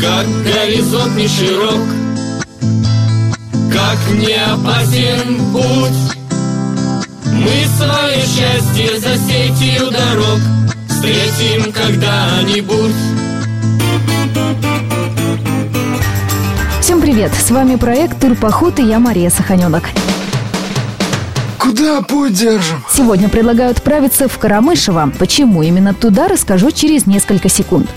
Как горизонт не широк Как не опасен путь Мы свое счастье за сетью дорог Встретим когда-нибудь Всем привет! С вами проект «Турпоход» и я Мария Саханенок. Куда путь держим? Сегодня предлагаю отправиться в Карамышево. Почему именно туда, расскажу через несколько секунд.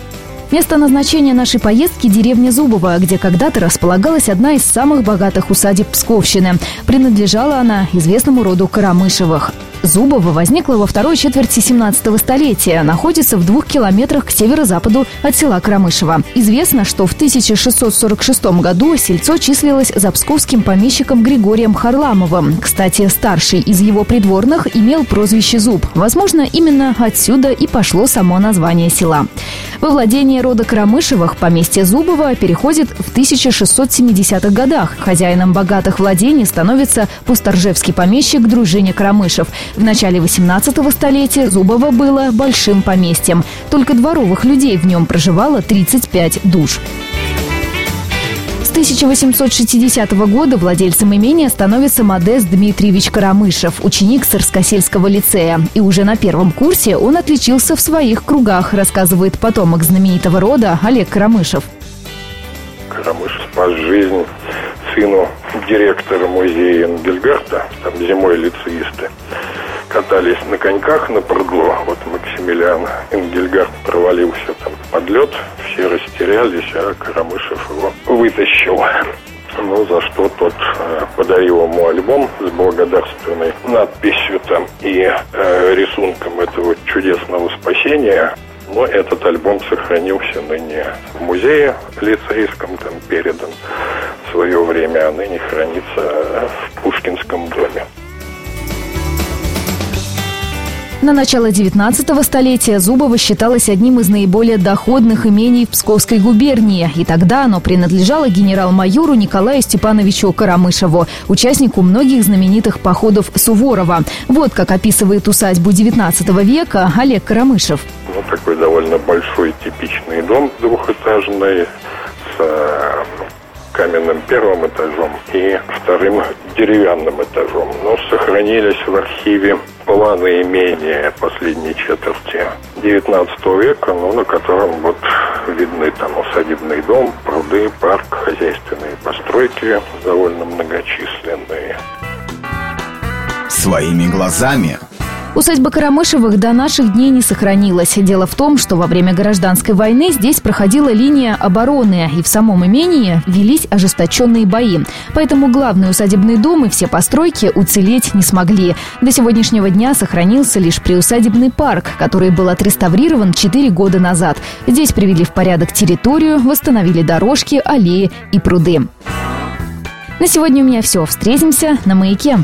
Место назначения нашей поездки – деревня Зубова, где когда-то располагалась одна из самых богатых усадеб Псковщины. Принадлежала она известному роду Карамышевых. Зубово возникло во второй четверти 17 столетия, находится в двух километрах к северо-западу от села Крамышево. Известно, что в 1646 году сельцо числилось за псковским помещиком Григорием Харламовым. Кстати, старший из его придворных имел прозвище Зуб. Возможно, именно отсюда и пошло само название села. Во владение рода Крамышевых поместье Зубова переходит в 1670-х годах. Хозяином богатых владений становится пусторжевский помещик дружине Крамышев. В начале 18 столетия Зубово было большим поместьем. Только дворовых людей в нем проживало 35 душ. С 1860 года владельцем имения становится Модест Дмитриевич Карамышев, ученик Сарскосельского лицея. И уже на первом курсе он отличился в своих кругах, рассказывает потомок знаменитого рода Олег Карамышев. Карамышев спас жизнь сыну директора музея Энгельгарта, там зимой лицеисты катались на коньках на пруду. Вот Максимилиан Энгельгард провалился там под лед, все растерялись, а Карамышев его вытащил. Ну, за что тот э, подарил ему альбом с благодарственной надписью там и э, рисунком этого чудесного спасения. Но этот альбом сохранился ныне в музее лицейском, там передан в свое время, а ныне хранится в Пушкинском доме. На начало 19 столетия Зубово считалось одним из наиболее доходных имений в Псковской губернии. И тогда оно принадлежало генерал-майору Николаю Степановичу Карамышеву, участнику многих знаменитых походов Суворова. Вот как описывает усадьбу 19 века Олег Карамышев. Ну, такой довольно большой типичный дом двухэтажный с э, каменным первым этажом и вторым деревянным этажом. Но сохранились в архиве планы имения последней четверти 19 века, ну, на котором вот видны там усадебный дом, пруды, парк, хозяйственные постройки довольно многочисленные. Своими глазами Усадьба Карамышевых до наших дней не сохранилась. Дело в том, что во время гражданской войны здесь проходила линия обороны, и в самом имении велись ожесточенные бои. Поэтому главный усадебный дом и все постройки уцелеть не смогли. До сегодняшнего дня сохранился лишь приусадебный парк, который был отреставрирован 4 года назад. Здесь привели в порядок территорию, восстановили дорожки, аллеи и пруды. На сегодня у меня все. Встретимся на «Маяке».